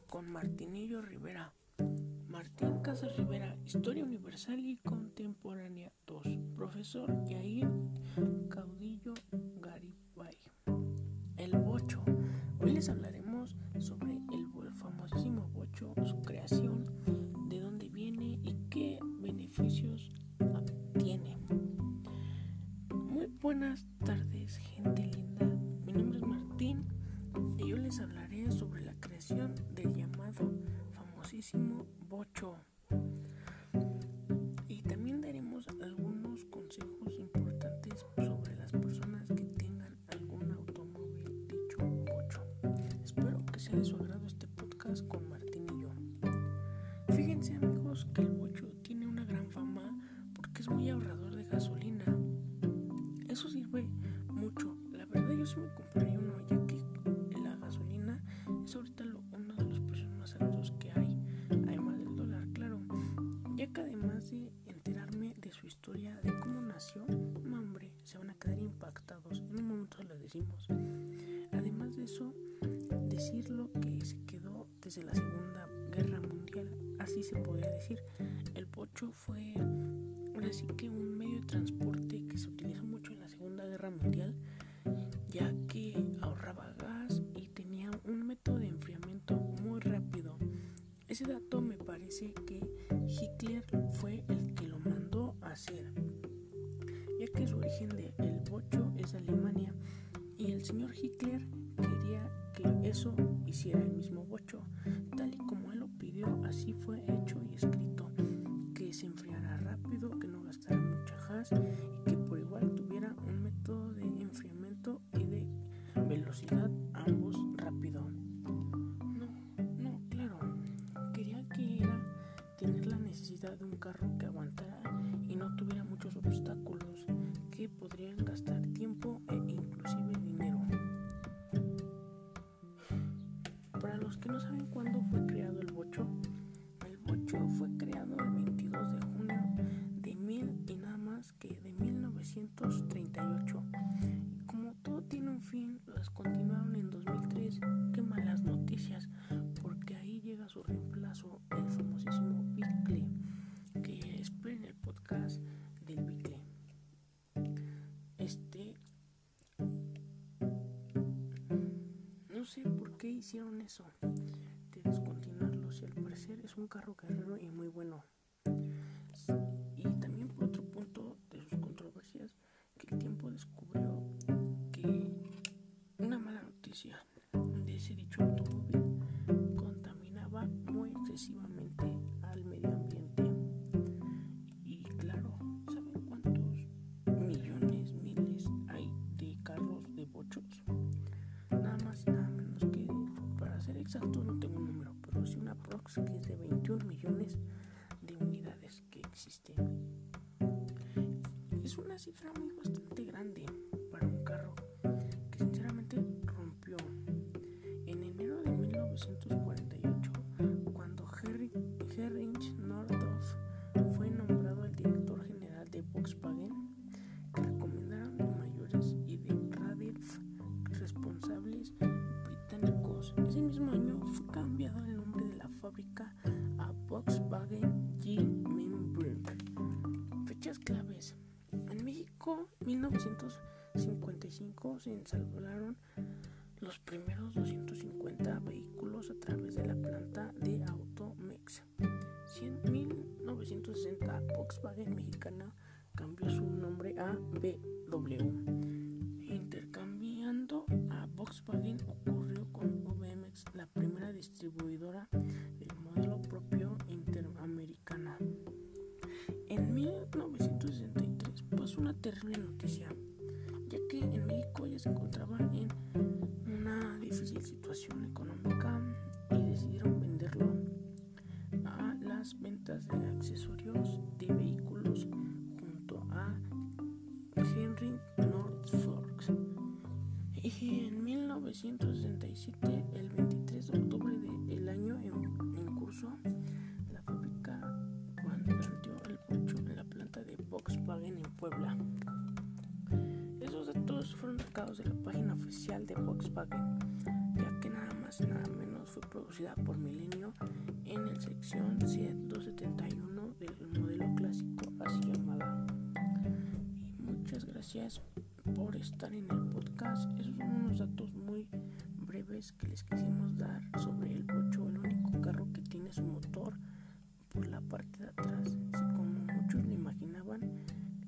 con Martinillo Rivera. Martín Casas Rivera, Historia Universal y Contemporánea 2. Profesor Yair Caudillo Garibay. El bocho. Hoy les hablaremos sobre el famosísimo bocho, su creación, sea de su agrado este podcast con Martín y yo. Fíjense amigos que el bocho tiene una gran fama porque es muy ahorrador de gasolina. Eso sirve mucho. La verdad yo sí me decir lo que se quedó desde la Segunda Guerra Mundial, así se podría decir. El pocho fue ahora sí que un medio de transporte que se utilizó mucho en la Segunda Guerra Mundial, ya que ahorraba gas y tenía un método de enfriamiento muy rápido. Ese dato me parece que Hitler fue el que lo mandó a hacer, ya que su origen del el bocho es Alemania y el señor Hitler quería que eso hiciera el mismo bocho, tal y como él lo pidió, así fue hecho y escrito, que se enfriara rápido, que no gastara mucha gas y que por igual tuviera un método de enfriamiento y de velocidad ambos rápido. No, no, claro, quería que era tener la necesidad de un carro que de 1938. Como todo tiene un fin, las continuaron en 2003. Qué malas noticias, porque ahí llega su reemplazo, el famosísimo Bicle, que esperen el podcast del Bicle. Este no sé por qué hicieron eso de descontinuarlo si al parecer es un carro guerrero y muy bueno. Y también tiempo descubrió a Volkswagen G-Memberg. Fechas claves. En México, 1955 se ensamblaron los primeros 250 vehículos a través de la planta de Automex. En 1960, Volkswagen mexicana cambió su nombre a BW. Intercambiando a Volkswagen la primera distribuidora del modelo propio interamericana. En 1963 pasó una terrible noticia, ya que en México ya se encontraba en una difícil situación económica y decidieron venderlo a las ventas de accesorios de vehículos junto a Henry 1967, el 23 de octubre del año en, en curso, la fábrica cuando planteó el pocho en la planta de Volkswagen en Puebla. Esos datos fueron sacados de la página oficial de Volkswagen, ya que nada más y nada menos fue producida por Milenio en el sección 271 del modelo clásico así llamada. Y muchas gracias por estar en el podcast. Esos son unos datos que les quisimos dar sobre el Bocho, el único carro que tiene su motor por la parte de atrás. Así como muchos lo imaginaban,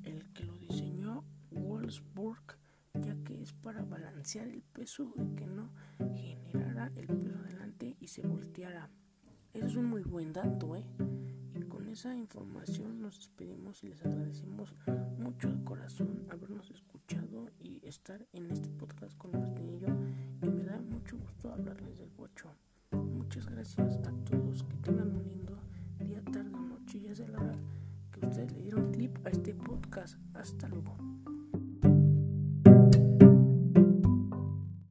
el que lo diseñó Wolfsburg, ya que es para balancear el peso y que no generara el peso adelante y se volteara. Eso es un muy buen dato, ¿eh? Y con esa información nos despedimos y les agradecemos mucho de corazón habernos escuchado y estar en este podcast con Martín y yo. Mucho gusto hablarles del bocho. Muchas gracias a